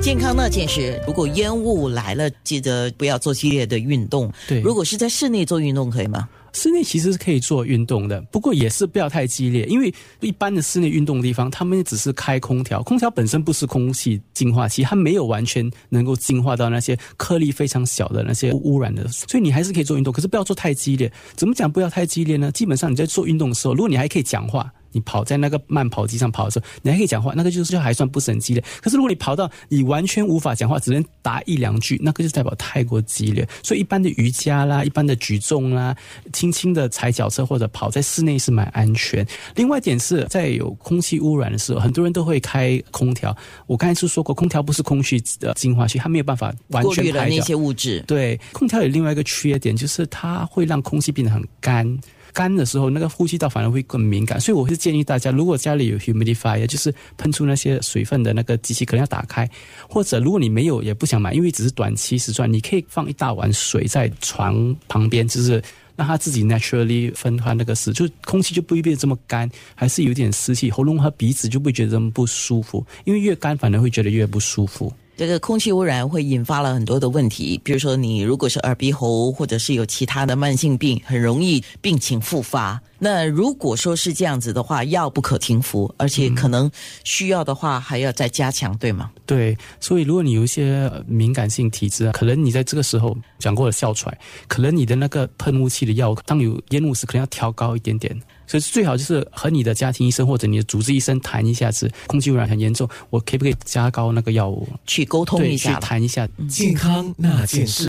健康那件事，如果烟雾来了，记得不要做激烈的运动。对，如果是在室内做运动，可以吗？室内其实是可以做运动的，不过也是不要太激烈，因为一般的室内运动地方，他们只是开空调，空调本身不是空气净化器，它没有完全能够净化到那些颗粒非常小的那些污染的，所以你还是可以做运动，可是不要做太激烈。怎么讲不要太激烈呢？基本上你在做运动的时候，如果你还可以讲话。你跑在那个慢跑机上跑的时候，你还可以讲话，那个就是就还算不是很激烈。可是如果你跑到你完全无法讲话，只能答一两句，那个就代表太过激烈。所以一般的瑜伽啦、一般的举重啦、轻轻的踩脚车或者跑在室内是蛮安全。另外一点是在有空气污染的时候，很多人都会开空调。我刚才是说过，空调不是空气的净化器，它没有办法完全排掉那些物质。对，空调有另外一个缺点，就是它会让空气变得很干。干的时候，那个呼吸道反而会更敏感，所以我是建议大家，如果家里有 humidifier，就是喷出那些水分的那个机器，可能要打开。或者如果你没有，也不想买，因为只是短期时转，你可以放一大碗水在床旁边，就是让它自己 naturally 分发那个湿，就空气就不会变得这么干，还是有点湿气，喉咙和鼻子就不会觉得不舒服，因为越干反而会觉得越不舒服。这个空气污染会引发了很多的问题，比如说你如果是耳鼻喉，或者是有其他的慢性病，很容易病情复发。那如果说是这样子的话，药不可停服，而且可能需要的话还要再加强，对吗？对，所以如果你有一些敏感性体质啊，可能你在这个时候讲过了哮喘，可能你的那个喷雾器的药，当有烟雾时，可能要调高一点点。所以最好就是和你的家庭医生或者你的主治医生谈一下子，空气污染很严重，我可不可以加高那个药物？去沟通一下，去谈一下健康那件事。